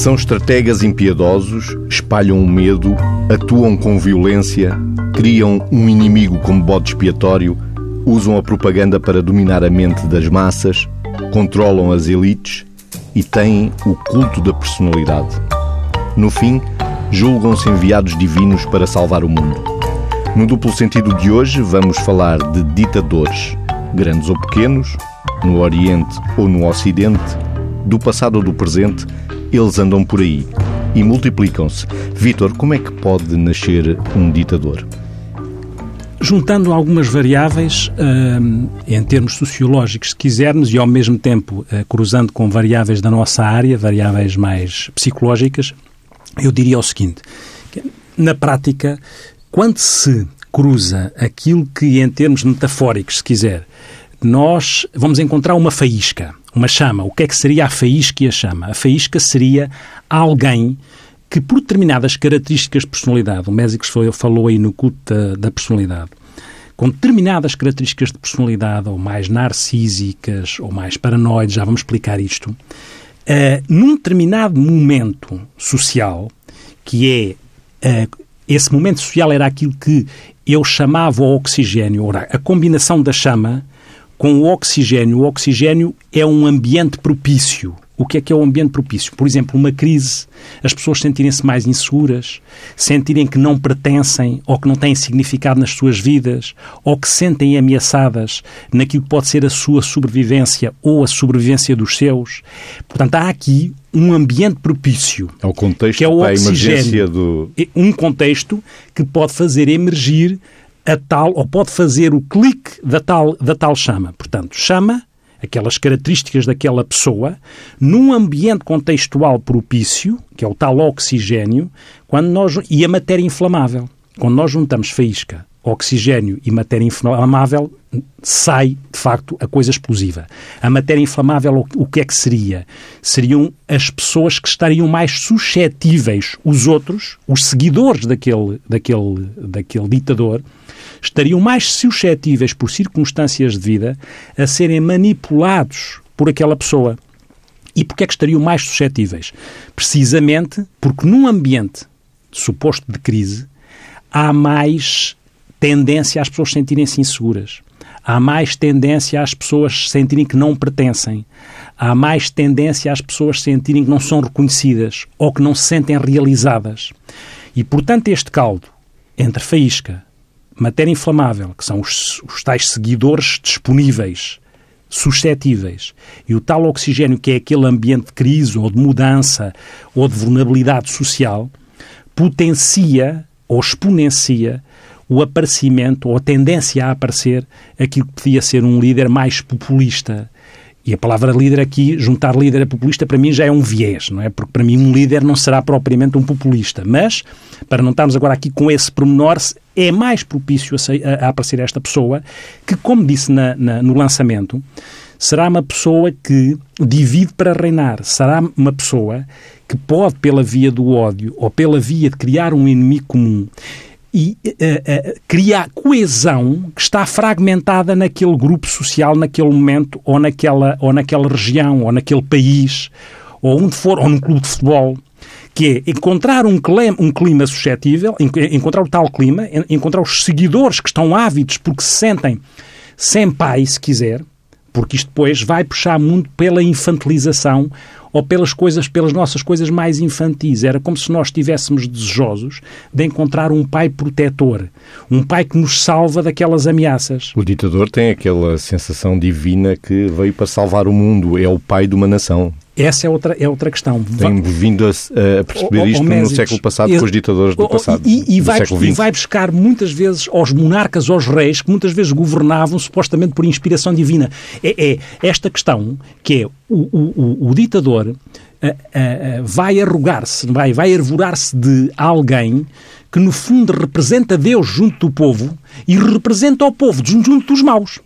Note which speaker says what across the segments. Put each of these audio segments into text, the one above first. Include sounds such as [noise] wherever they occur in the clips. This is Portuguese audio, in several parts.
Speaker 1: São estrategas impiedosos, espalham o medo, atuam com violência, criam um inimigo como bode expiatório, usam a propaganda para dominar a mente das massas, controlam as elites e têm o culto da personalidade. No fim, julgam-se enviados divinos para salvar o mundo. No duplo sentido de hoje, vamos falar de ditadores, grandes ou pequenos, no Oriente ou no Ocidente, do passado ou do presente, eles andam por aí e multiplicam-se. Vítor, como é que pode nascer um ditador?
Speaker 2: Juntando algumas variáveis uh, em termos sociológicos, se quisermos, e ao mesmo tempo uh, cruzando com variáveis da nossa área, variáveis mais psicológicas, eu diria o seguinte: na prática, quando se cruza aquilo que, em termos metafóricos, se quiser, nós vamos encontrar uma faísca, uma chama. O que é que seria a faísca e a chama? A faísca seria alguém que, por determinadas características de personalidade, o Mésicos falou aí no culto da, da personalidade, com determinadas características de personalidade, ou mais narcísicas, ou mais paranoides, já vamos explicar isto, uh, num determinado momento social, que é. Uh, esse momento social era aquilo que eu chamava o oxigênio. Ora, a combinação da chama com o oxigênio. O oxigênio é um ambiente propício. O que é que é o ambiente propício? Por exemplo, uma crise, as pessoas sentirem-se mais inseguras, sentirem que não pertencem ou que não têm significado nas suas vidas, ou que sentem ameaçadas naquilo que pode ser a sua sobrevivência ou a sobrevivência dos seus. Portanto, há aqui um ambiente propício.
Speaker 1: É o contexto que é o oxigênio. Do...
Speaker 2: Um contexto que pode fazer emergir a tal, ou pode fazer o clique da tal, da tal chama. Portanto, chama aquelas características daquela pessoa, num ambiente contextual propício, que é o tal oxigênio, quando nós, e a matéria inflamável. Quando nós juntamos faísca, oxigênio e matéria inflamável, sai, de facto, a coisa explosiva. A matéria inflamável, o que é que seria? Seriam as pessoas que estariam mais suscetíveis, os outros, os seguidores daquele, daquele, daquele ditador, estariam mais suscetíveis, por circunstâncias de vida, a serem manipulados por aquela pessoa. E porquê é que estariam mais suscetíveis? Precisamente porque num ambiente suposto de crise há mais tendência às pessoas sentirem-se inseguras. Há mais tendência às pessoas sentirem que não pertencem. Há mais tendência às pessoas sentirem que não são reconhecidas ou que não se sentem realizadas. E, portanto, este caldo entre faísca, matéria inflamável, que são os, os tais seguidores disponíveis, suscetíveis, e o tal oxigênio que é aquele ambiente de crise ou de mudança ou de vulnerabilidade social, potencia ou exponencia o aparecimento ou a tendência a aparecer aquilo que podia ser um líder mais populista, e a palavra líder aqui, juntar líder a populista, para mim já é um viés, não é? Porque para mim um líder não será propriamente um populista. Mas, para não estarmos agora aqui com esse pormenor, é mais propício a, a, aparecer esta pessoa que, como disse na, na, no lançamento, será uma pessoa que divide para reinar. Será uma pessoa que pode, pela via do ódio ou pela via de criar um inimigo comum, e uh, uh, cria coesão que está fragmentada naquele grupo social, naquele momento, ou naquela, ou naquela região, ou naquele país, ou onde for, ou num clube de futebol, que é encontrar um clima, um clima suscetível, encontrar o tal clima, encontrar os seguidores que estão ávidos porque se sentem sem pai, se quiser, porque isto depois vai puxar muito pela infantilização ou pelas coisas, pelas nossas coisas mais infantis. Era como se nós estivéssemos desejosos de encontrar um pai protetor, um pai que nos salva daquelas ameaças.
Speaker 1: O ditador tem aquela sensação divina que veio para salvar o mundo, é o pai de uma nação.
Speaker 2: Essa é outra, é outra questão.
Speaker 1: Tem vindo a, a perceber isto no século passado com os ditadores do passado.
Speaker 2: E, e, vai, e, vai, buscar muitas vezes aos monarcas, aos reis, que muitas vezes governavam supostamente por inspiração divina. É, é esta questão que é o, o, o, o ditador uh, uh, vai arrogar-se, vai, vai arvorar-se de alguém que no fundo representa Deus junto do povo e representa o povo junto dos maus.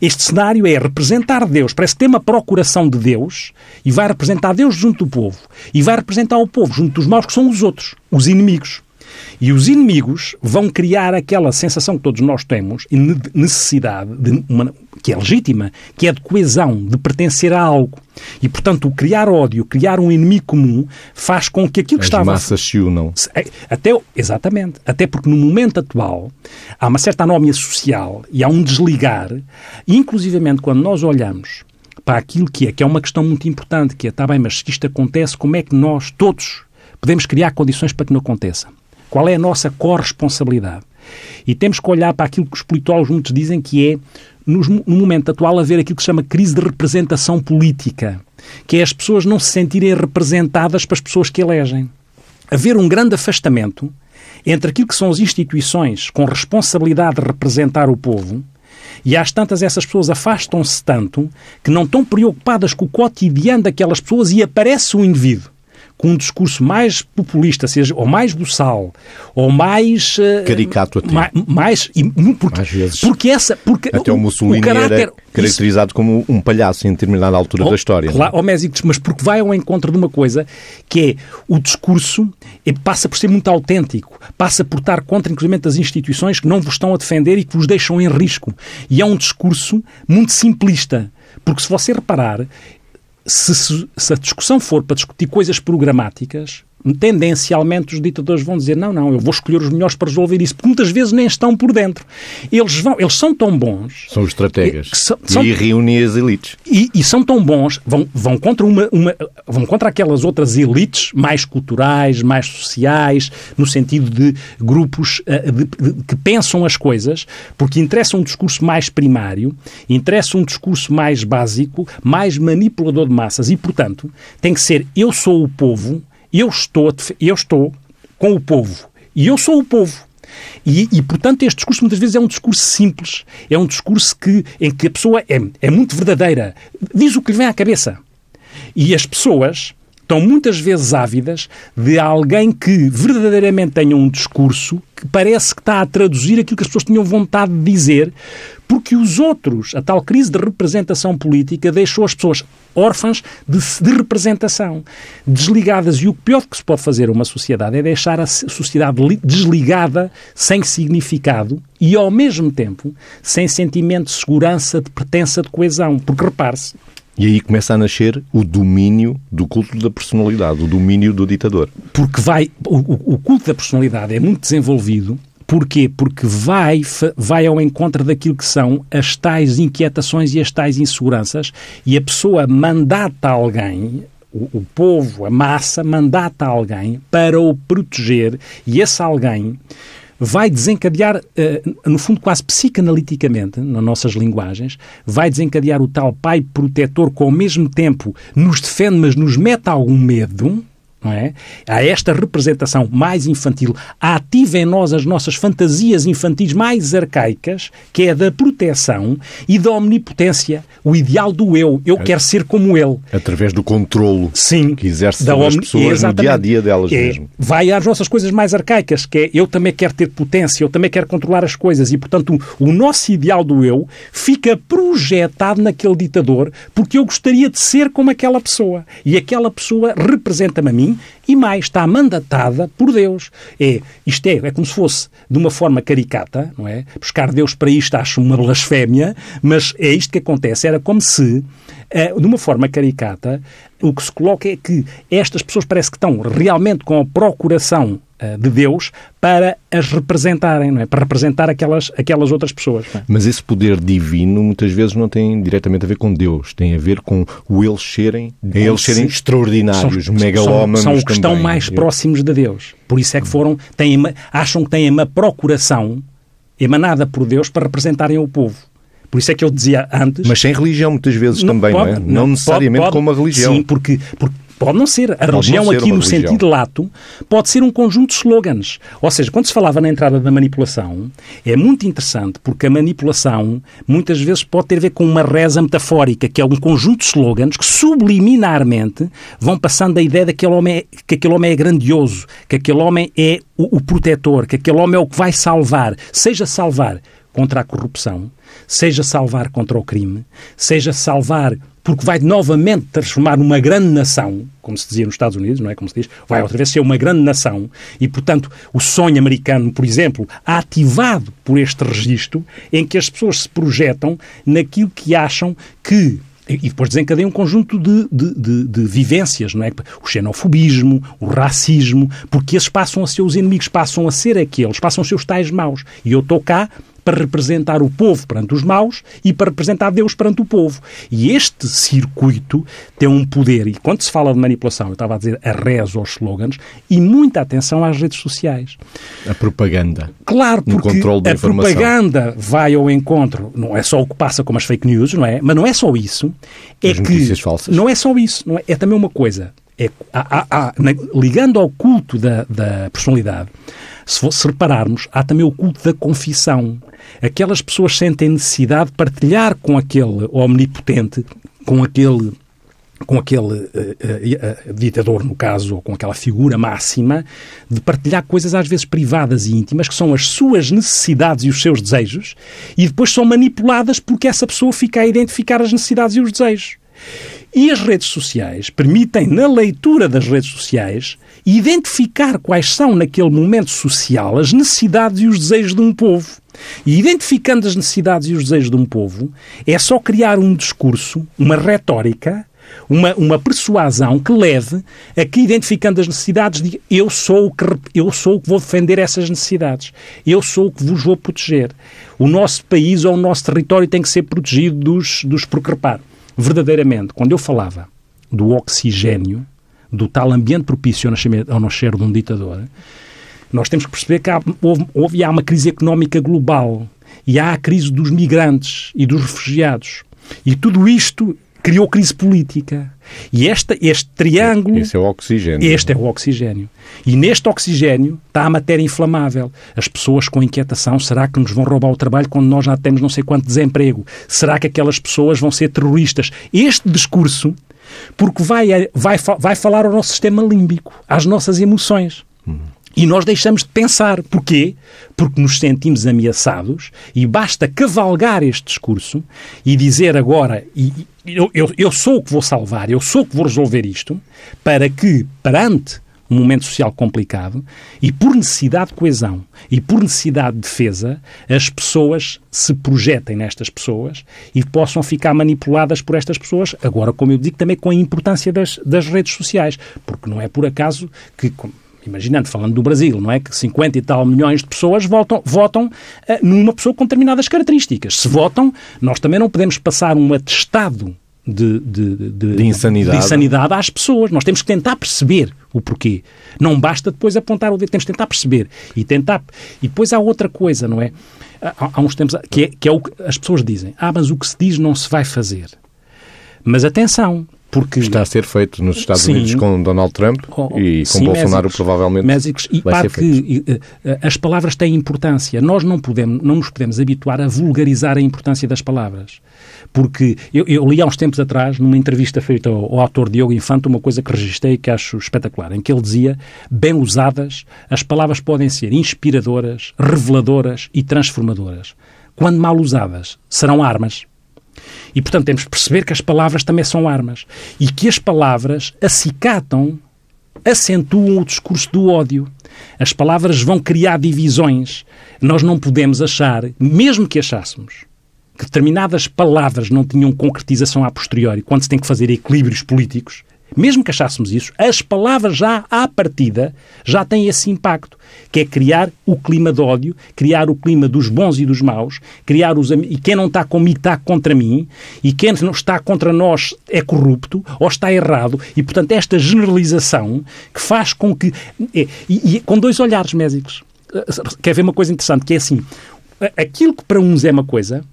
Speaker 2: Este cenário é representar Deus, parece tem uma procuração de Deus e vai representar Deus junto do povo e vai representar o povo junto dos maus que são os outros, os inimigos. E os inimigos vão criar aquela sensação que todos nós temos e necessidade, de uma, que é legítima, que é de coesão, de pertencer a algo. E, portanto, o criar ódio, criar um inimigo comum, faz com que aquilo que
Speaker 1: As
Speaker 2: estava...
Speaker 1: As massas se unam.
Speaker 2: É, até, exatamente. Até porque no momento atual há uma certa anómia social e há um desligar, e inclusivamente quando nós olhamos para aquilo que é, que é uma questão muito importante, que é, está bem, mas se isto acontece, como é que nós, todos, podemos criar condições para que não aconteça? Qual é a nossa corresponsabilidade? E temos que olhar para aquilo que os politólogos muitos dizem que é, no, momento atual, haver aquilo que se chama crise de representação política, que é as pessoas não se sentirem representadas para as pessoas que elegem. Haver um grande afastamento entre aquilo que são as instituições com responsabilidade de representar o povo e às tantas essas pessoas afastam-se tanto que não estão preocupadas com o cotidiano daquelas pessoas e aparece um indivíduo com um discurso mais populista, seja, ou mais buçal, ou mais...
Speaker 1: Uh, Caricato até.
Speaker 2: Mais, mais, e, porque,
Speaker 1: Às vezes.
Speaker 2: Porque essa... Porque
Speaker 1: até o, Mussolini o caráter, era caracterizado isso, como um palhaço em determinada altura
Speaker 2: oh,
Speaker 1: da história.
Speaker 2: Claro, oh, mas porque vai ao encontro de uma coisa que é o discurso passa por ser muito autêntico, passa por estar contra, inclusive, as instituições que não vos estão a defender e que vos deixam em risco. E é um discurso muito simplista. Porque se você reparar, se, se, a discussão for para discutir coisas programáticas, tendencialmente os ditadores vão dizer não, não, eu vou escolher os melhores para resolver isso, porque muitas vezes nem estão por dentro. Eles, vão, eles são tão bons...
Speaker 1: São estrategas. São, são, e reúnem as elites.
Speaker 2: E, e, são tão bons, vão, vão, contra uma, uma, vão contra aquelas outras elites mais culturais, mais sociais, no sentido de grupos uh, de, de, que pensam as coisas, porque interessa um discurso mais primário, interessa um discurso mais básico, mais manipulador de massas e, portanto, tem que ser eu sou o povo eu estou, eu estou com o povo e eu sou o povo. E, e, portanto, este discurso muitas vezes é um discurso simples, é um discurso que, em que a pessoa é, é muito verdadeira, diz o que lhe vem à cabeça. E as pessoas estão muitas vezes ávidas de alguém que verdadeiramente tenha um discurso que parece que está a traduzir aquilo que as pessoas tinham vontade de dizer, porque os outros, a tal crise de representação política, deixou as pessoas órfãs de, de representação, desligadas. E o pior que se pode fazer a uma sociedade é deixar a sociedade desligada, sem significado e, ao mesmo tempo, sem sentimento de segurança, de pertença, de coesão. Porque repare-se,
Speaker 1: e aí começa a nascer o domínio do culto da personalidade, o domínio do ditador.
Speaker 2: Porque vai, o, o culto da personalidade é muito desenvolvido Porquê? Porque vai, vai ao encontro daquilo que são as tais inquietações e as tais inseguranças e a pessoa mandata alguém, o, o povo, a massa, mandata alguém para o proteger e esse alguém vai desencadear, eh, no fundo, quase psicanaliticamente, nas nossas linguagens, vai desencadear o tal pai protetor que, ao mesmo tempo, nos defende, mas nos mete algum medo, não é? Há esta representação mais infantil, ativa em nós as nossas fantasias infantis mais arcaicas, que é da proteção e da omnipotência, o ideal do eu. Eu é. quero ser como ele.
Speaker 1: Através do controlo
Speaker 2: Sim,
Speaker 1: que exerce sobre as pessoas no dia a dia delas
Speaker 2: é,
Speaker 1: mesmo.
Speaker 2: Vai às nossas coisas mais arcaicas, que é eu também quero ter potência, eu também quero controlar as coisas e, portanto, o, o nosso ideal do eu fica projetado naquele ditador porque eu gostaria de ser como aquela pessoa. E aquela pessoa representa-me a mim e mais, está mandatada por Deus. É, isto é, é como se fosse de uma forma caricata, não é? Buscar Deus para isto acho uma blasfémia, mas é isto que acontece. Era como se, uh, de uma forma caricata, o que se coloca é que estas pessoas parece que estão realmente com a procuração de Deus para as representarem, não é? Para representar aquelas, aquelas outras pessoas. É?
Speaker 1: Mas esse poder divino muitas vezes não tem diretamente a ver com Deus, tem a ver com o eles serem, eles serem extraordinários, são, megalómanos
Speaker 2: São, são os que estão mais próximos de Deus. Por isso é que foram, têm, acham que têm uma procuração emanada por Deus para representarem o povo. Por isso é que eu dizia antes.
Speaker 1: Mas sem religião, muitas vezes
Speaker 2: não,
Speaker 1: também,
Speaker 2: pode,
Speaker 1: não é? Não, não necessariamente
Speaker 2: pode,
Speaker 1: com uma religião.
Speaker 2: Sim, porque, porque Pode não ser. A religião, ser aqui no religião. sentido lato, pode ser um conjunto de slogans. Ou seja, quando se falava na entrada da manipulação, é muito interessante porque a manipulação muitas vezes pode ter a ver com uma reza metafórica, que é um conjunto de slogans que subliminarmente vão passando a ideia de que aquele homem é, que aquele homem é grandioso, que aquele homem é o, o protetor, que aquele homem é o que vai salvar. Seja salvar contra a corrupção, seja salvar contra o crime, seja salvar porque vai novamente transformar numa grande nação, como se dizia nos Estados Unidos, não é como se diz, vai outra vez ser uma grande nação, e portanto o sonho americano, por exemplo, ativado por este registro, em que as pessoas se projetam naquilo que acham que e depois desencadeia um conjunto de, de, de, de, vivências, não é? O xenofobismo, o racismo, porque esses passam a ser os inimigos, passam a ser aqueles, passam a ser os tais maus. E eu estou cá para representar o povo perante os maus e para representar Deus perante o povo. E este circuito tem um poder, e quando se fala de manipulação, eu estava a dizer a reza aos slogans, e muita atenção às redes sociais.
Speaker 1: A propaganda.
Speaker 2: Claro, porque a propaganda vai ao encontro, não é só o que passa com as fake news, não é? Mas não é só isso. É
Speaker 1: as
Speaker 2: que
Speaker 1: notícias falsas.
Speaker 2: Não é só isso, não é? é também uma coisa. É, há, há, há, ligando ao culto da, da personalidade, se, repararmos, há também o culto da confissão. Aquelas pessoas sentem necessidade de partilhar com aquele omnipotente, com aquele com aquele uh, uh, uh, ditador, no caso, ou com aquela figura máxima, de partilhar coisas às vezes privadas e íntimas, que são as suas necessidades e os seus desejos, e depois são manipuladas porque essa pessoa fica a identificar as necessidades e os desejos. E as redes sociais permitem, na leitura das redes sociais, identificar quais são, naquele momento social, as necessidades e os desejos de um povo. E identificando as necessidades e os desejos de um povo, é só criar um discurso, uma retórica, uma, uma persuasão que leve a que, identificando as necessidades, diga eu sou, o que, eu sou o que vou defender essas necessidades. Eu sou o que vos vou proteger. O nosso país ou o nosso território tem que ser protegido dos, dos porque, repare, verdadeiramente, quando eu falava do oxigênio, do tal ambiente propício ao nascer de um ditador, nós temos que perceber que há, houve, houve há uma crise económica global e há a crise dos migrantes e dos refugiados. E tudo isto criou crise política. E esta, este triângulo.
Speaker 1: Esse é o oxigênio.
Speaker 2: Este é o oxigênio. E neste oxigênio está a matéria inflamável. As pessoas com inquietação: será que nos vão roubar o trabalho quando nós já temos não sei quanto desemprego? Será que aquelas pessoas vão ser terroristas? Este discurso, porque vai, vai, vai falar ao nosso sistema límbico, às nossas emoções. E nós deixamos de pensar. Porquê? Porque nos sentimos ameaçados e basta cavalgar este discurso e dizer agora, eu, eu, eu sou o que vou salvar, eu sou o que vou resolver isto, para que, perante um momento social complicado e por necessidade de coesão e por necessidade de defesa, as pessoas se projetem nestas pessoas e possam ficar manipuladas por estas pessoas, agora, como eu digo, também com a importância das, das redes sociais, porque não é por acaso que, imaginando, falando do Brasil, não é? Que 50 e tal milhões de pessoas votam, votam uh, numa pessoa com determinadas características. Se votam, nós também não podemos passar um atestado de, de, de,
Speaker 1: de, insanidade.
Speaker 2: de insanidade às pessoas. Nós temos que tentar perceber o porquê. Não basta depois apontar o dedo, temos que tentar perceber e tentar. E depois há outra coisa, não é? Há, há uns tempos que é, que é o que as pessoas dizem: ah, mas o que se diz não se vai fazer. Mas atenção, porque...
Speaker 1: Está a ser feito nos Estados sim, Unidos com Donald Trump oh, oh, e com sim, Bolsonaro mésicos, provavelmente
Speaker 2: mésicos, e
Speaker 1: vai
Speaker 2: que uh, as palavras têm importância. Nós não, podemos, não nos podemos habituar a vulgarizar a importância das palavras. Porque eu, eu li há uns tempos atrás, numa entrevista feita ao, ao autor Diogo Infante, uma coisa que registrei que acho espetacular, em que ele dizia, bem usadas, as palavras podem ser inspiradoras, reveladoras e transformadoras. Quando mal usadas, serão armas. E, portanto, temos que perceber que as palavras também são armas e que as palavras acicatam, acentuam o discurso do ódio. As palavras vão criar divisões. Nós não podemos achar, mesmo que achássemos, que determinadas palavras não tinham concretização a posteriori, quando se tem que fazer equilíbrios políticos, mesmo que achássemos isso, as palavras já à partida já têm esse impacto, que é criar o clima de ódio, criar o clima dos bons e dos maus, criar os e quem não está comigo está contra mim, e quem não está contra nós é corrupto ou está errado, e portanto esta generalização que faz com que e, e com dois olhares médicos. Quer ver uma coisa interessante, que é assim, aquilo que para uns é uma coisa,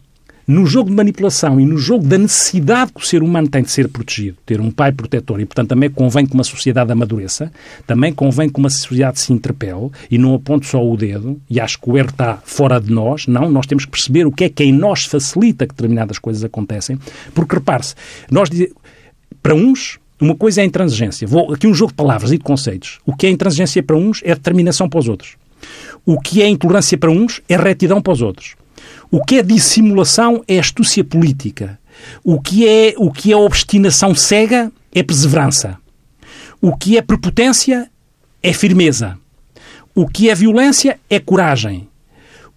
Speaker 2: no jogo de manipulação e no jogo da necessidade que o ser humano tem de ser protegido, ter um pai protetor, e portanto também convém que uma sociedade amadureça, também convém que uma sociedade se interpele e não aponte só o dedo, e acho que o erro está fora de nós, não, nós temos que perceber o que é que em nós facilita que determinadas coisas acontecem, porque repare-se, nós para uns uma coisa é a intransigência. Vou aqui um jogo de palavras e de conceitos. O que é intransigência para uns é determinação para os outros. O que é intolerância para uns é retidão para os outros. O que é dissimulação é astúcia política. O que é, o que é obstinação cega é perseverança. O que é prepotência é firmeza. O que é violência é coragem.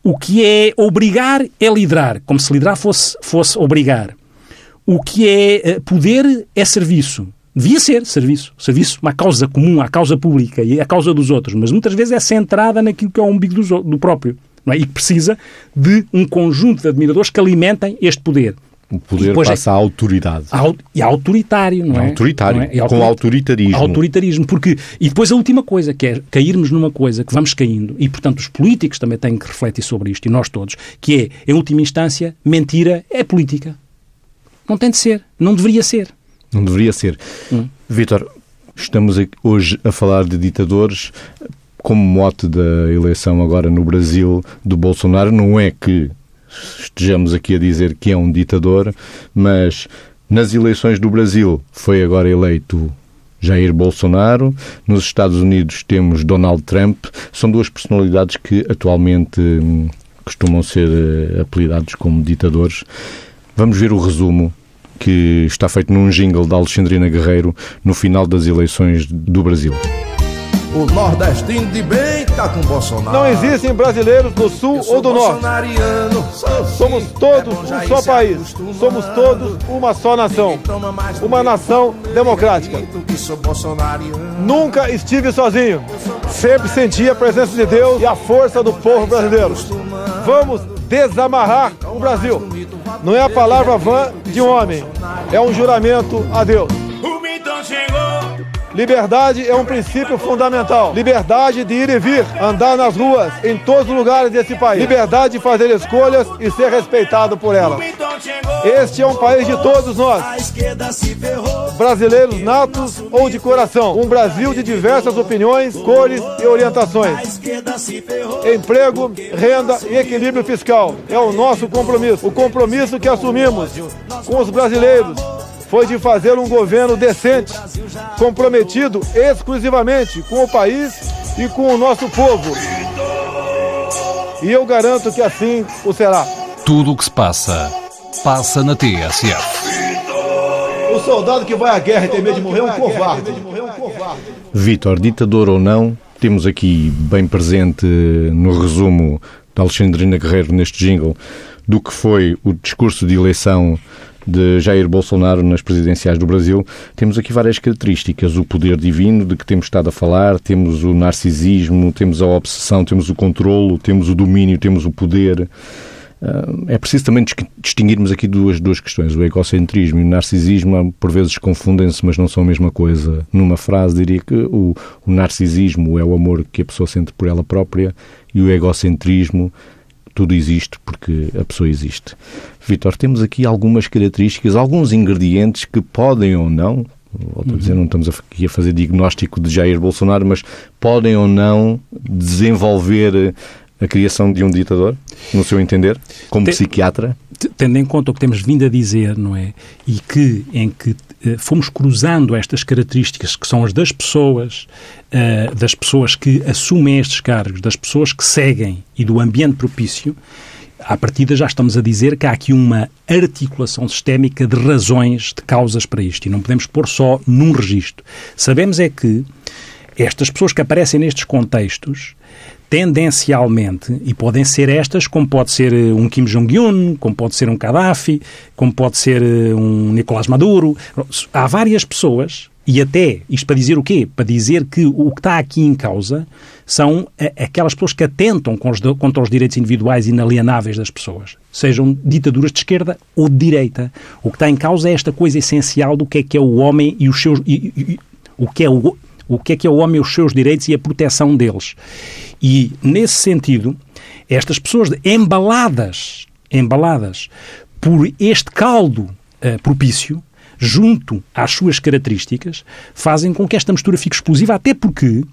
Speaker 2: O que é obrigar é liderar, como se liderar fosse, fosse obrigar. O que é eh, poder é serviço. Devia ser serviço. Serviço à causa comum, à causa pública e à causa dos outros. Mas muitas vezes é centrada naquilo que é o umbigo do, do próprio. É? E que precisa de um conjunto de admiradores que alimentem este poder.
Speaker 1: O poder passa à autoridade.
Speaker 2: E autoritário, não é?
Speaker 1: Autoritário,
Speaker 2: não é?
Speaker 1: com autoritarismo.
Speaker 2: Autoritarismo, porque... E depois a última coisa, que é cairmos numa coisa que vamos caindo, e portanto os políticos também têm que refletir sobre isto, e nós todos, que é, em última instância, mentira é política. Não tem de ser. Não deveria ser.
Speaker 1: Não deveria ser. Hum. Vítor, estamos hoje a falar de ditadores como mote da eleição agora no Brasil do Bolsonaro. Não é que estejamos aqui a dizer que é um ditador, mas nas eleições do Brasil foi agora eleito Jair Bolsonaro, nos Estados Unidos temos Donald Trump, são duas personalidades que atualmente hum, costumam ser eh, apelidados como ditadores. Vamos ver o resumo que está feito num jingle da Alexandrina Guerreiro no final das eleições do Brasil.
Speaker 3: O nordestino de bem tá com Bolsonaro.
Speaker 4: Não existem brasileiros do sul ou do norte. Somos todos um só país. Somos todos uma só nação. Uma nação democrática. Nunca estive sozinho. Sempre senti a presença de Deus e a força do povo brasileiro. Vamos desamarrar o Brasil. Não é a palavra vã de um homem, é um juramento a Deus. Liberdade é um princípio fundamental. Liberdade de ir e vir, andar nas ruas, em todos os lugares desse país. Liberdade de fazer escolhas e ser respeitado por elas. Este é um país de todos nós. Brasileiros natos ou de coração. Um Brasil de diversas opiniões, cores e orientações. Emprego, renda e equilíbrio fiscal é o nosso compromisso. O compromisso que assumimos com os brasileiros foi de fazer um governo decente, comprometido exclusivamente com o país e com o nosso povo. E eu garanto que assim o será.
Speaker 5: Tudo o que se passa, passa na TSF.
Speaker 4: O soldado que vai à guerra e tem medo de morrer é um covarde.
Speaker 1: Vítor, ditador ou não, temos aqui bem presente no resumo da Alexandrina Guerreiro neste jingle do que foi o discurso de eleição de Jair Bolsonaro nas presidenciais do Brasil, temos aqui várias características. O poder divino de que temos estado a falar, temos o narcisismo, temos a obsessão, temos o controlo, temos o domínio, temos o poder. Ah, é preciso também distinguirmos aqui duas, duas questões. O egocentrismo e o narcisismo, por vezes, confundem-se, mas não são a mesma coisa. Numa frase, diria que o, o narcisismo é o amor que a pessoa sente por ela própria e o egocentrismo tudo existe porque a pessoa existe. Vitor, temos aqui algumas características, alguns ingredientes que podem ou não, volto a dizer, não estamos aqui a fazer diagnóstico de Jair Bolsonaro, mas podem ou não desenvolver a criação de um ditador, no seu entender, como Tem, psiquiatra?
Speaker 2: Tendo em conta o que temos vindo a dizer, não é? E que, em que eh, fomos cruzando estas características que são as das pessoas, uh, das pessoas que assumem estes cargos, das pessoas que seguem e do ambiente propício, à partida já estamos a dizer que há aqui uma articulação sistémica de razões, de causas para isto, e não podemos pôr só num registro. Sabemos é que estas pessoas que aparecem nestes contextos tendencialmente, e podem ser estas, como pode ser eh, um Kim Jong-un, como pode ser um Gaddafi, como pode ser eh, um Nicolás Maduro. Há várias pessoas, e até, isto para dizer o quê? Para dizer que o que está aqui em causa são eh, aquelas pessoas que atentam contra os direitos individuais inalienáveis das pessoas, sejam ditaduras de esquerda ou de direita. O que está em causa é esta coisa essencial do que é que é o homem e os seus. E, e, o que é o, o que é que é o homem, os seus direitos e a proteção deles. E, nesse sentido, estas pessoas embaladas, embaladas por este caldo uh, propício, junto às suas características, fazem com que esta mistura fique explosiva, até porque,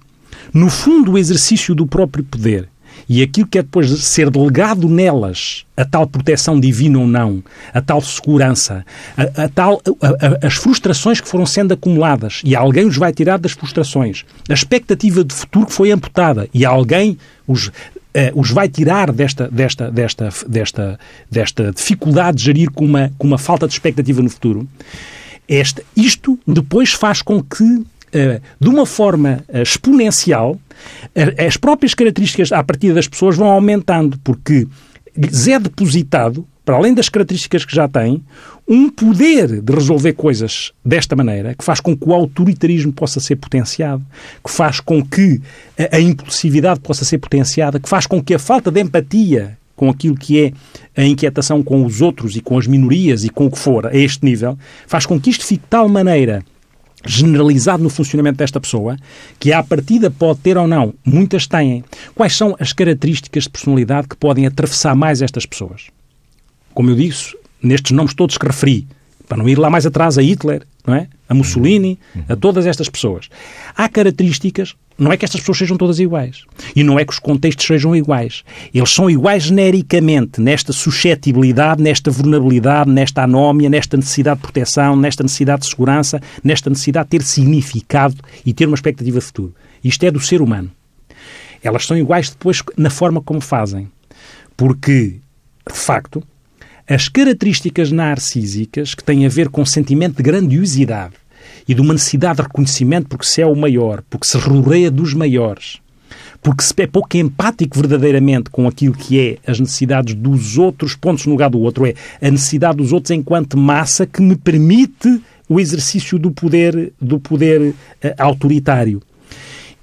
Speaker 2: no fundo, o exercício do próprio poder e aquilo que é depois de ser delegado nelas, a tal proteção divina ou não, a tal segurança, a, a tal, a, as frustrações que foram sendo acumuladas e alguém os vai tirar das frustrações, a expectativa de futuro que foi amputada e alguém os uh, os vai tirar desta, desta, desta, desta, desta dificuldade de gerir com uma, com uma falta de expectativa no futuro, este, isto depois faz com que de uma forma exponencial, as próprias características à partida das pessoas vão aumentando, porque é depositado, para além das características que já tem, um poder de resolver coisas desta maneira, que faz com que o autoritarismo possa ser potenciado, que faz com que a, a impulsividade possa ser potenciada, que faz com que a falta de empatia com aquilo que é a inquietação com os outros e com as minorias e com o que for a este nível, faz com que isto fique de tal maneira generalizado no funcionamento desta pessoa, que à partida pode ter ou não, muitas têm. Quais são as características de personalidade que podem atravessar mais estas pessoas? Como eu disse, nestes nomes todos que referi, para não ir lá mais atrás a Hitler, não é? a Mussolini, a todas estas pessoas. Há características, não é que estas pessoas sejam todas iguais. E não é que os contextos sejam iguais. Eles são iguais genericamente nesta suscetibilidade, nesta vulnerabilidade, nesta anómia, nesta necessidade de proteção, nesta necessidade de segurança, nesta necessidade de ter significado e ter uma expectativa de futuro. Isto é do ser humano. Elas são iguais depois na forma como fazem. Porque, de facto, as características narcísicas que têm a ver com o sentimento de grandiosidade e de uma necessidade de reconhecimento porque se é o maior, porque se rodeia dos maiores, porque se é pouco empático verdadeiramente com aquilo que é as necessidades dos outros pontos no lugar do outro, é a necessidade dos outros enquanto massa que me permite o exercício do poder, do poder uh, autoritário.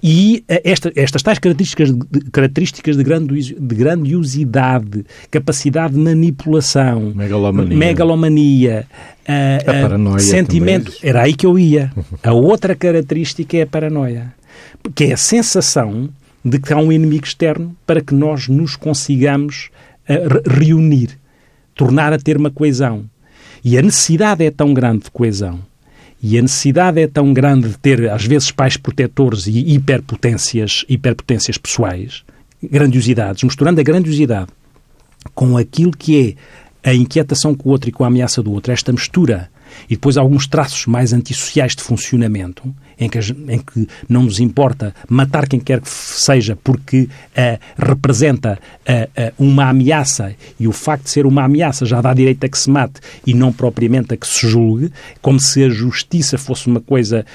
Speaker 2: E eh, esta, estas tais características, de, características de, de grandiosidade, capacidade de manipulação,
Speaker 1: megalomania,
Speaker 2: megalomania
Speaker 1: a, a paranoia
Speaker 2: sentimento. Era aí que eu ia. [laughs] A outra característica é a paranoia, que é a sensação de que há um inimigo externo para que nós nos consigamos uh, reunir, tornar a ter uma coesão. E a necessidade é tão grande de coesão e a necessidade é tão grande de ter, às vezes, pais protetores e hiperpotências, hiperpotências pessoais, grandiosidades, misturando a grandiosidade com aquilo que é a inquietação com o outro e com a ameaça do outro, esta mistura, e depois alguns traços mais antissociais de funcionamento, em que, em que não nos importa matar quem quer que seja porque uh, representa uh, uh, uma ameaça e o facto de ser uma ameaça já dá direito a que se mate e não propriamente a que se julgue, como se a justiça fosse uma coisa,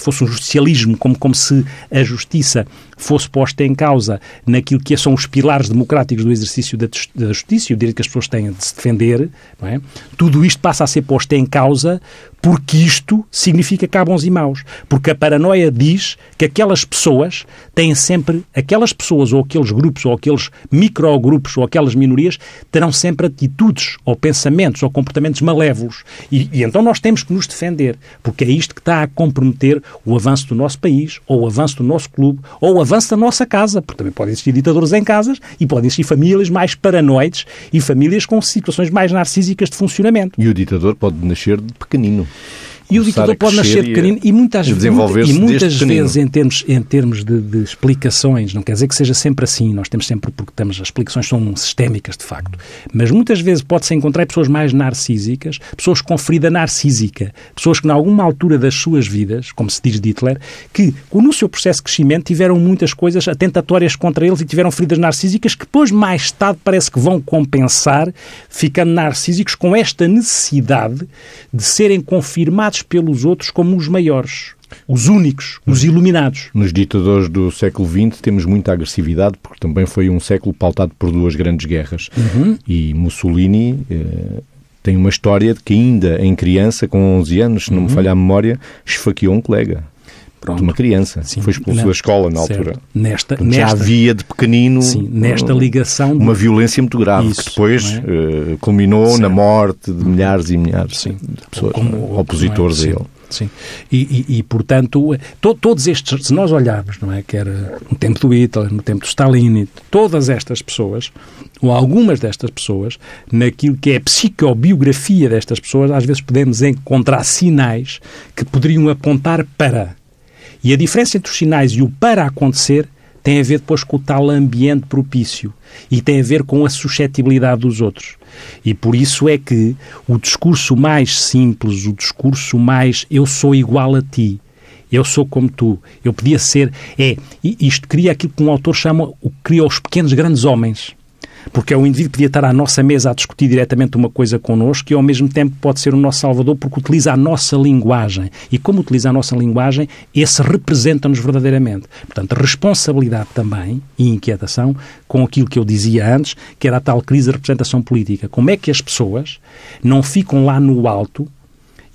Speaker 2: fosse um justicialismo, como, como se a justiça fosse posta em causa naquilo que são os pilares democráticos do exercício da, da justiça e o direito que as pessoas têm de se defender, é? tudo isto passa a ser posto em causa porque isto significa que há bons e maus. Porque a paranoia diz que aquelas pessoas têm sempre, aquelas pessoas ou aqueles grupos ou aqueles microgrupos ou aquelas minorias terão sempre atitudes ou pensamentos ou comportamentos malévolos. E, e, então nós temos que nos defender, porque é isto que está a comprometer o avanço do nosso país ou o avanço do nosso clube ou o avanço da nossa casa, porque também podem existir ditadores em casas e podem existir famílias mais paranoides e famílias com situações mais narcísicas de funcionamento.
Speaker 1: E o ditador pode nascer de pequenino. Mm.
Speaker 2: E o ditador pode nascer pequenino e muitas, e muitas, e muitas vezes, em termos, em termos de, de, explicações, não quer dizer que seja sempre assim, nós temos sempre, porque temos, as explicações são sistémicas, de facto, mas muitas vezes pode-se encontrar pessoas mais narcísicas, pessoas com ferida narcísica, pessoas que, em alguma altura das suas vidas, como se diz de Hitler, que no seu processo de crescimento tiveram muitas coisas atentatórias contra eles e tiveram feridas narcísicas que depois, mais tarde, parece que vão compensar, ficando narcísicos com esta necessidade de serem confirmados pelos outros como os maiores, os únicos, os iluminados.
Speaker 1: Nos ditadores do século XX temos muita agressividade, porque também foi um século pautado por duas grandes guerras. Uhum. E Mussolini eh, tem uma história de que ainda em criança, com 11 anos, se não me uhum. falha a memória, esfaqueou um colega. Pronto. de uma criança. Sim, foi expulso da escola na certo. altura.
Speaker 2: Nesta,
Speaker 1: Portanto,
Speaker 2: nesta,
Speaker 1: já havia de pequenino
Speaker 2: sim, nesta ligação
Speaker 1: uma violência muito grave isso, que depois é? uh, culminou certo. na morte de milhares e milhares sim. de pessoas como, opositores é? a ele.
Speaker 2: Sim. E, e, e portanto, to, todos estes, se nós olharmos, não é? Que era no tempo do Hitler, no tempo do Stalin, todas estas pessoas, ou algumas destas pessoas, naquilo que é a psicobiografia destas pessoas, às vezes podemos encontrar sinais que poderiam apontar para e a diferença entre os sinais e o para acontecer tem a ver depois com o tal ambiente propício e tem a ver com a suscetibilidade dos outros. E por isso é que o discurso mais simples, o discurso mais eu sou igual a ti, eu sou como tu, eu podia ser. É, isto cria aquilo que um autor chama, cria os pequenos grandes homens. Porque é o indivíduo que podia estar à nossa mesa a discutir diretamente uma coisa connosco e ao mesmo tempo pode ser o nosso salvador porque utiliza a nossa linguagem. E como utiliza a nossa linguagem, esse representa-nos verdadeiramente. Portanto, responsabilidade também e inquietação com aquilo que eu dizia antes, que era a tal crise de representação política. Como é que as pessoas não ficam lá no alto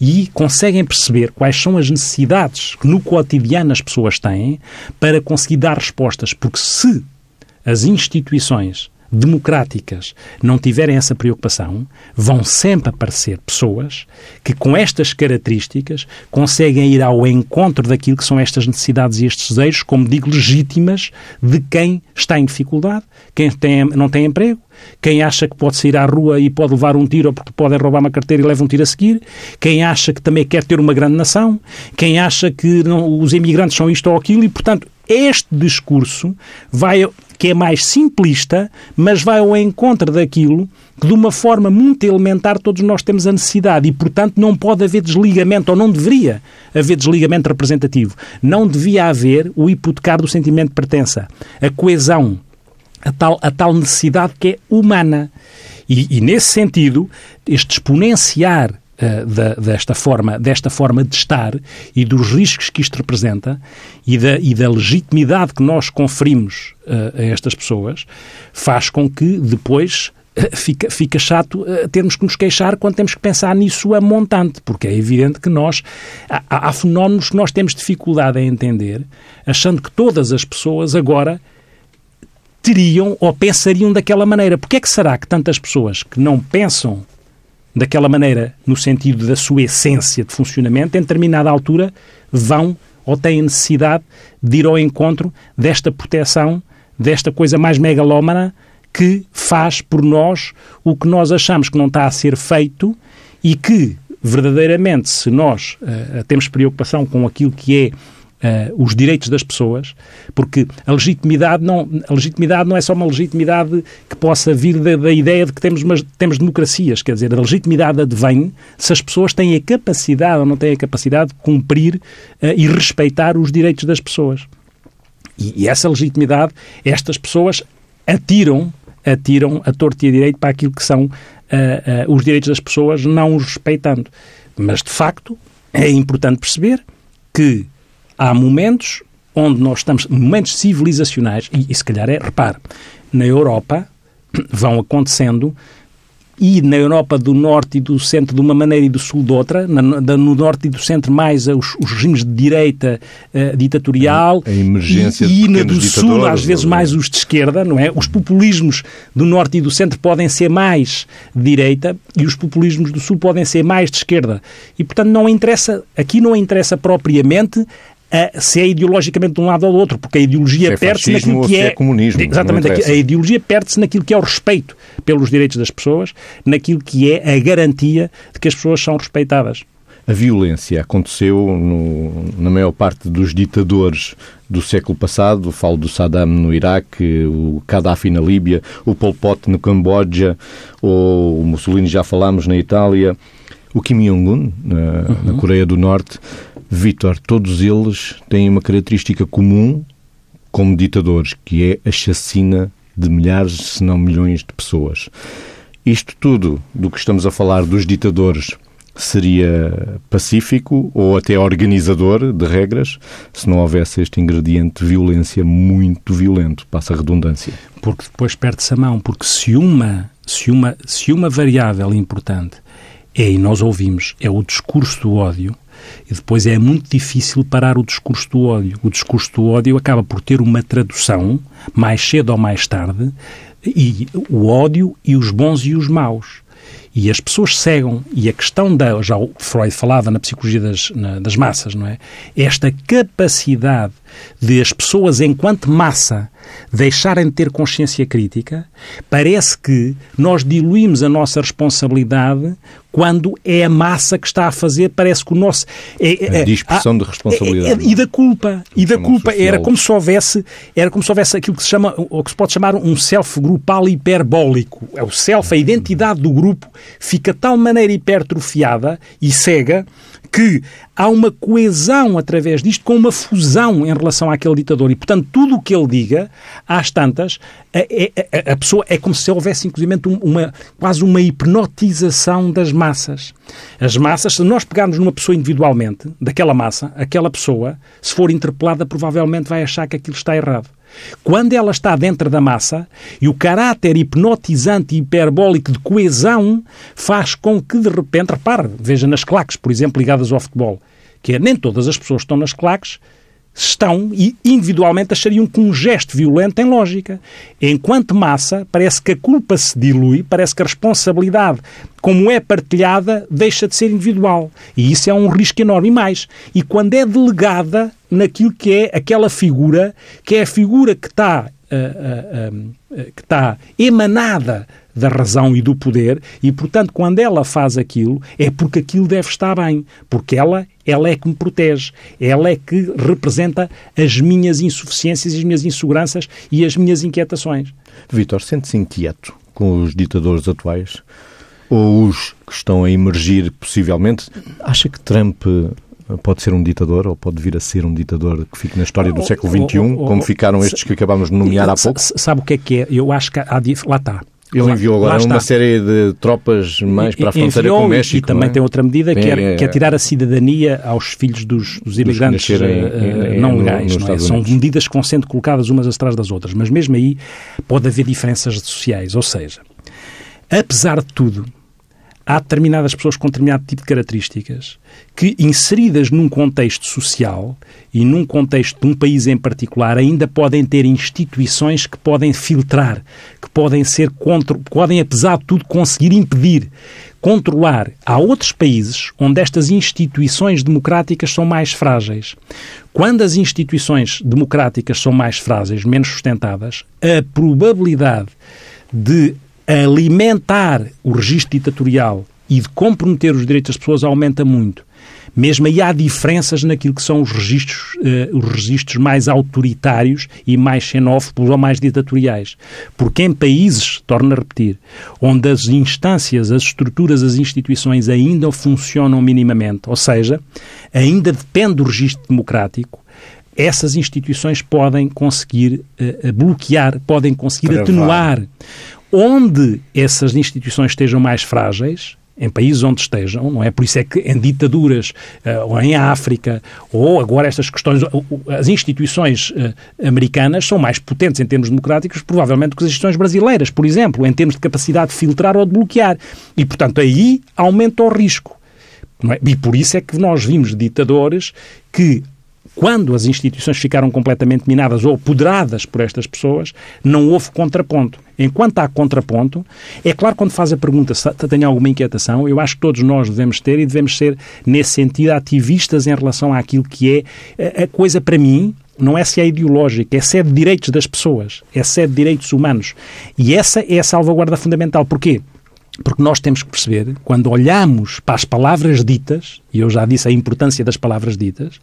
Speaker 2: e conseguem perceber quais são as necessidades que no cotidiano as pessoas têm para conseguir dar respostas. Porque se as instituições democráticas não tiverem essa preocupação, vão sempre aparecer pessoas que, com estas características, conseguem ir ao encontro daquilo que são estas necessidades e estes desejos, como digo, legítimas de quem está em dificuldade, quem tem, não tem emprego, quem acha que pode sair à rua e pode levar um tiro porque podem roubar uma carteira e leva um tiro a seguir, quem acha que também quer ter uma grande nação, quem acha que não, os imigrantes são isto ou aquilo e, portanto, este discurso vai que é mais simplista, mas vai ao encontro daquilo que, de uma forma muito elementar, todos nós temos a necessidade e, portanto, não pode haver desligamento, ou não deveria haver desligamento representativo. Não devia haver o hipotecar do sentimento de pertença, a coesão, a tal, a tal necessidade que é humana. E, e nesse sentido, este exponenciar da, desta, forma, desta forma de estar e dos riscos que isto representa e da, e da legitimidade que nós conferimos uh, a estas pessoas faz com que depois uh, fica, fica chato termos que nos queixar quando temos que pensar nisso a montante, porque é evidente que nós há, há fenómenos que nós temos dificuldade em entender, achando que todas as pessoas agora teriam ou pensariam daquela maneira. Porquê é que será que tantas pessoas que não pensam daquela maneira, no sentido da sua essência de funcionamento, em determinada altura vão ou têm necessidade de ir ao encontro desta proteção, desta coisa mais megalómana que faz por nós o que nós achamos que não está a ser feito e que, verdadeiramente, se nós uh, temos preocupação com aquilo que é uh, os direitos das pessoas, porque a legitimidade, não, a legitimidade não é só uma legitimidade que possa vir da, da ideia de que temos, temos democracias, quer dizer, a legitimidade advém se as pessoas têm a capacidade ou não têm a capacidade de cumprir uh, e respeitar os direitos das pessoas. E, e essa legitimidade, estas pessoas atiram atiram a torto e a direito para aquilo que são uh, uh, os direitos das pessoas, não os respeitando. Mas, de facto, é importante perceber que há momentos onde nós estamos, momentos civilizacionais, e, e se calhar é, repare, na Europa [clears throat] vão acontecendo e na Europa do Norte e do Centro de uma maneira e do Sul de outra, na, no Norte e do Centro mais os, os regimes de direita uh, ditatorial
Speaker 1: a emergência
Speaker 2: e, e na do Sul às vezes mais os de esquerda, não é? Os populismos do Norte e do Centro podem ser mais de direita e os populismos do Sul podem ser mais de esquerda. E portanto não interessa, aqui não interessa propriamente se é ideologicamente de um lado ou do outro, porque a ideologia
Speaker 1: é
Speaker 2: perde-se naquilo que é,
Speaker 1: é comunismo.
Speaker 2: Exatamente, a ideologia perde-se naquilo que é o respeito pelos direitos das pessoas, naquilo que é a garantia de que as pessoas são respeitadas.
Speaker 1: A violência aconteceu no, na maior parte dos ditadores do século passado, falo do Saddam no Iraque, o Gaddafi na Líbia, o Pol Pot no Camboja, ou o Mussolini já falámos na Itália, o Kim Jong-un na, uhum. na Coreia do Norte. Vítor, todos eles têm uma característica comum como ditadores, que é a chacina de milhares, se não milhões de pessoas. Isto tudo do que estamos a falar dos ditadores seria pacífico ou até organizador de regras se não houvesse este ingrediente de violência muito violento, passa a redundância.
Speaker 2: Porque depois perde-se a mão, porque se uma, se uma, se uma variável importante é, e nós ouvimos, é o discurso do ódio, e depois é muito difícil parar o discurso do ódio. O discurso do ódio acaba por ter uma tradução, mais cedo ou mais tarde, e o ódio e os bons e os maus. E as pessoas cegam, e a questão da, já o Freud falava na psicologia das, na, das massas, não é? Esta capacidade de as pessoas, enquanto massa, deixarem de ter consciência crítica, parece que nós diluímos a nossa responsabilidade quando é a massa que está a fazer, parece que o nosso...
Speaker 1: É, é, a dispersão de responsabilidade.
Speaker 2: É, é, e da culpa. E da culpa. Era como se houvesse, era como se houvesse aquilo que se chama, ou que se pode chamar um self grupal hiperbólico. É o self, a identidade do grupo fica de tal maneira hipertrofiada e cega que há uma coesão através disto, com uma fusão em relação àquele ditador. E, portanto, tudo o que ele diga, às tantas, a, a, a pessoa é como se houvesse, inclusive, uma, quase uma hipnotização das massas. As massas, se nós pegarmos numa pessoa individualmente, daquela massa, aquela pessoa, se for interpelada, provavelmente vai achar que aquilo está errado. Quando ela está dentro da massa e o caráter hipnotizante e hiperbólico de coesão faz com que, de repente, repare, veja nas claques, por exemplo, ligadas ao futebol, que é nem todas as pessoas estão nas claques estão e individualmente achariam que um gesto violento tem lógica. Enquanto massa, parece que a culpa se dilui, parece que a responsabilidade, como é partilhada, deixa de ser individual. E isso é um risco enorme. E mais, e quando é delegada naquilo que é aquela figura, que é a figura que está, uh, uh, uh, que está emanada da razão e do poder, e portanto, quando ela faz aquilo, é porque aquilo deve estar bem, porque ela, ela é que me protege, ela é que representa as minhas insuficiências, as minhas inseguranças e as minhas inquietações.
Speaker 1: Vitor, sente-se inquieto com os ditadores atuais? Ou os que estão a emergir possivelmente? Acha que Trump pode ser um ditador ou pode vir a ser um ditador que fique na história do século XXI, como ficaram estes que acabámos de nomear há pouco?
Speaker 2: Sabe o que é que é? Eu acho que há, lá está.
Speaker 1: Ele enviou agora uma série de tropas mais para a fronteira enviou, com o México.
Speaker 2: E também é? tem outra medida que é, que é, tirar a cidadania aos filhos dos, dos imigrantes uh, em, não legais. Não é? São medidas que vão sendo colocadas umas atrás das outras. Mas mesmo aí pode haver diferenças sociais. Ou seja, apesar de tudo, há determinadas pessoas com determinado tipo de características que, inseridas num contexto social e num contexto de um país em particular, ainda podem ter instituições que podem filtrar, que podem ser contra, podem, apesar de tudo, conseguir impedir, controlar. Há outros países onde estas instituições democráticas são mais frágeis. Quando as instituições democráticas são mais frágeis, menos sustentadas, a probabilidade de alimentar o registro ditatorial e de comprometer os direitos das pessoas aumenta muito. Mesmo aí há diferenças naquilo que são os registros, uh, os registros mais autoritários e mais xenófobos ou mais ditatoriais. Porque em países, torno a repetir, onde as instâncias, as estruturas, as instituições ainda funcionam minimamente, ou seja, ainda depende do registro democrático, essas instituições podem conseguir uh, bloquear, podem conseguir Travar. atenuar onde essas instituições estejam mais frágeis, em países onde estejam, não é? Por isso é que em ditaduras, uh, ou em África, ou agora estas questões, as instituições uh, americanas são mais potentes em termos democráticos, provavelmente, que as instituições brasileiras, por exemplo, em termos de capacidade de filtrar ou de bloquear. E, portanto, aí aumenta o risco. É? E por isso é que nós vimos ditadores que quando as instituições ficaram completamente minadas ou apoderadas por estas pessoas, não houve contraponto. Enquanto há contraponto, é claro, quando faz a pergunta se tem alguma inquietação, eu acho que todos nós devemos ter e devemos ser, nesse sentido, ativistas em relação àquilo que é a coisa para mim, não é se é ideológica, é se é de direitos das pessoas, é se é de direitos humanos. E essa é a salvaguarda fundamental. Porquê? Porque nós temos que perceber, quando olhamos para as palavras ditas, e eu já disse a importância das palavras ditas,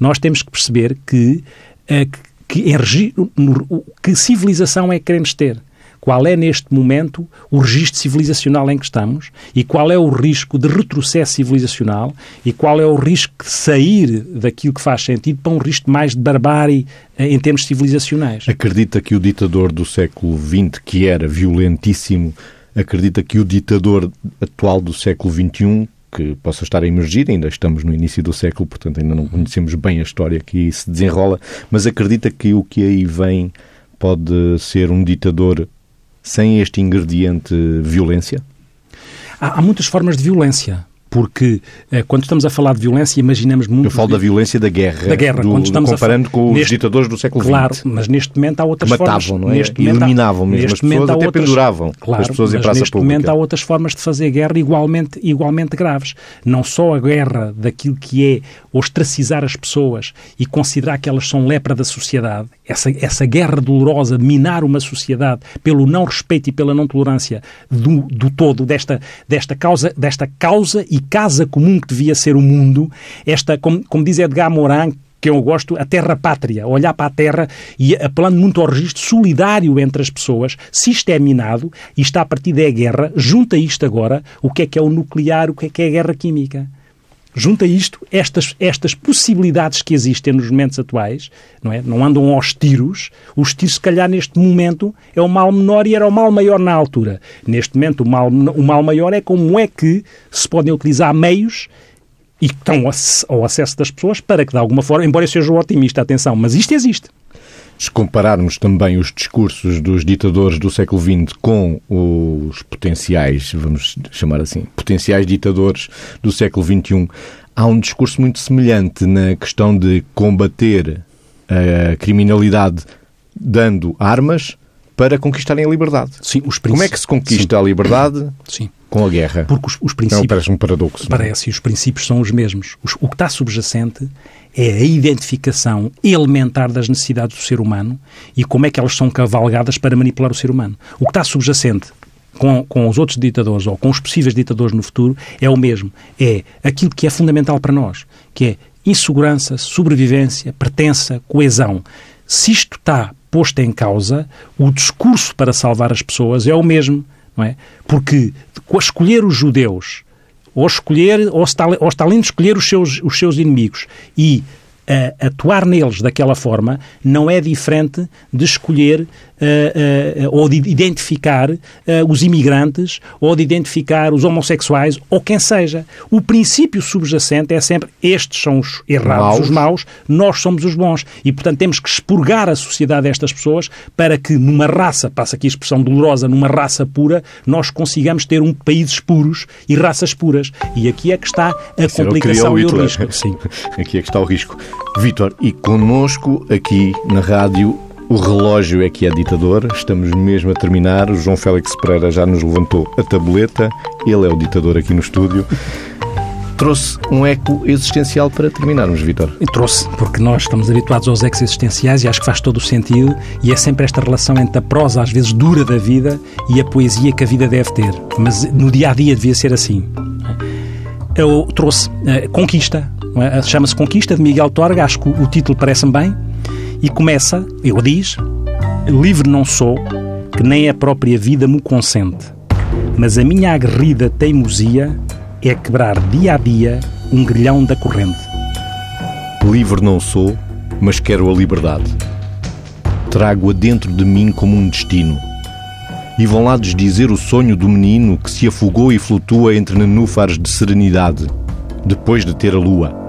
Speaker 2: nós temos que perceber que, eh, que, que, civilização é que queremos ter? Qual é neste momento o registro civilizacional em que estamos? E qual é o risco de retrocesso civilizacional? E qual é o risco de sair daquilo que faz sentido para um risco mais de barbárie eh, em termos civilizacionais.
Speaker 1: Acredita que o ditador do século XX, que era violentíssimo, acredita que o ditador atual do século XXI que possa estar a emergir, ainda estamos no início do século, portanto ainda não conhecemos bem a história que se desenrola, mas acredita que o que aí vem pode ser um ditador sem este ingrediente violência?
Speaker 2: Há, há muitas formas de violência porque eh, quando estamos a falar de violência, imaginamos muito...
Speaker 1: Eu falo da violência da guerra,
Speaker 2: da guerra
Speaker 1: do,
Speaker 2: quando estamos
Speaker 1: comparando
Speaker 2: a...
Speaker 1: com os neste... ditadores do século XX.
Speaker 2: Claro, mas neste momento há outras
Speaker 1: matavam,
Speaker 2: formas...
Speaker 1: não é?
Speaker 2: Neste
Speaker 1: eliminavam mesmo as pessoas, até outras... penduravam
Speaker 2: claro,
Speaker 1: as pessoas
Speaker 2: em
Speaker 1: praça
Speaker 2: neste
Speaker 1: pública.
Speaker 2: momento há outras formas de fazer guerra igualmente, igualmente graves. Não só a guerra daquilo que é ostracizar as pessoas e considerar que elas são lepra da sociedade, essa, essa guerra dolorosa de minar uma sociedade pelo não respeito e pela não tolerância do, do todo, desta, desta, causa, desta causa e casa comum que devia ser o mundo, esta, como, como diz Edgar Morin, que eu gosto, a terra pátria, olhar para a terra e apelando muito ao registro solidário entre as pessoas, se isto é minado e está a partir da guerra, junta isto agora, o que é que é o nuclear, o que é que é a guerra química. Junta isto, estas, estas possibilidades que existem nos momentos atuais, não é? Não andam aos tiros. Os tiros, se calhar, neste momento é o mal menor e era o mal maior na altura. Neste momento, o mal, o mal maior é como é que se podem utilizar meios e que estão ao acesso das pessoas para que, de alguma forma, embora eu seja um otimista, atenção, mas isto existe.
Speaker 1: Se compararmos também os discursos dos ditadores do século XX com os potenciais, vamos chamar assim, potenciais ditadores do século XXI, há um discurso muito semelhante na questão de combater a criminalidade dando armas para conquistarem a liberdade.
Speaker 2: Sim, os
Speaker 1: Como é que se conquista
Speaker 2: Sim.
Speaker 1: a liberdade?
Speaker 2: Sim.
Speaker 1: Com a guerra.
Speaker 2: Porque os, os princípios.
Speaker 1: Não, parece um paradoxo.
Speaker 2: É? Parece, e os princípios são os mesmos. Os, o que está subjacente é a identificação elementar das necessidades do ser humano e como é que elas são cavalgadas para manipular o ser humano. O que está subjacente com, com os outros ditadores ou com os possíveis ditadores no futuro é o mesmo. É aquilo que é fundamental para nós, que é insegurança, sobrevivência, pertença, coesão. Se isto está posto em causa, o discurso para salvar as pessoas é o mesmo, não é? Porque escolher os judeus, ou escolher, ou, Stalin, ou Stalin escolher os seus, os seus inimigos. E uh, atuar neles daquela forma, não é diferente de escolher ou de identificar os imigrantes ou de identificar os homossexuais ou quem seja. O princípio subjacente é sempre estes são os errados, maus. os maus, nós somos os bons. E, portanto, temos que expurgar a sociedade destas pessoas para que numa raça, passa aqui a expressão dolorosa, numa raça pura, nós consigamos ter um países puros e raças puras. E aqui é que está a
Speaker 1: Isso
Speaker 2: complicação e o risco. [laughs]
Speaker 1: Sim. Aqui é que está o risco. Vítor, e connosco aqui na rádio o relógio é que é ditador, estamos mesmo a terminar. O João Félix Pereira já nos levantou a tabuleta, ele é o ditador aqui no estúdio. Trouxe um eco existencial para terminarmos, Vitor.
Speaker 2: Trouxe, porque nós estamos habituados aos ecos existenciais e acho que faz todo o sentido. E é sempre esta relação entre a prosa, às vezes dura da vida, e a poesia que a vida deve ter. Mas no dia a dia devia ser assim. Eu trouxe uh, Conquista, é? chama-se Conquista, de Miguel Torga. Acho que o título parece-me bem e começa, ele diz: Livre não sou, que nem a própria vida me consente, mas a minha aguerrida teimosia é quebrar dia a dia um grilhão da corrente.
Speaker 1: Livre não sou, mas quero a liberdade. Trago-a dentro de mim como um destino. E vão lá desdizer o sonho do menino que se afogou e flutua entre nenúfares de serenidade, depois de ter a lua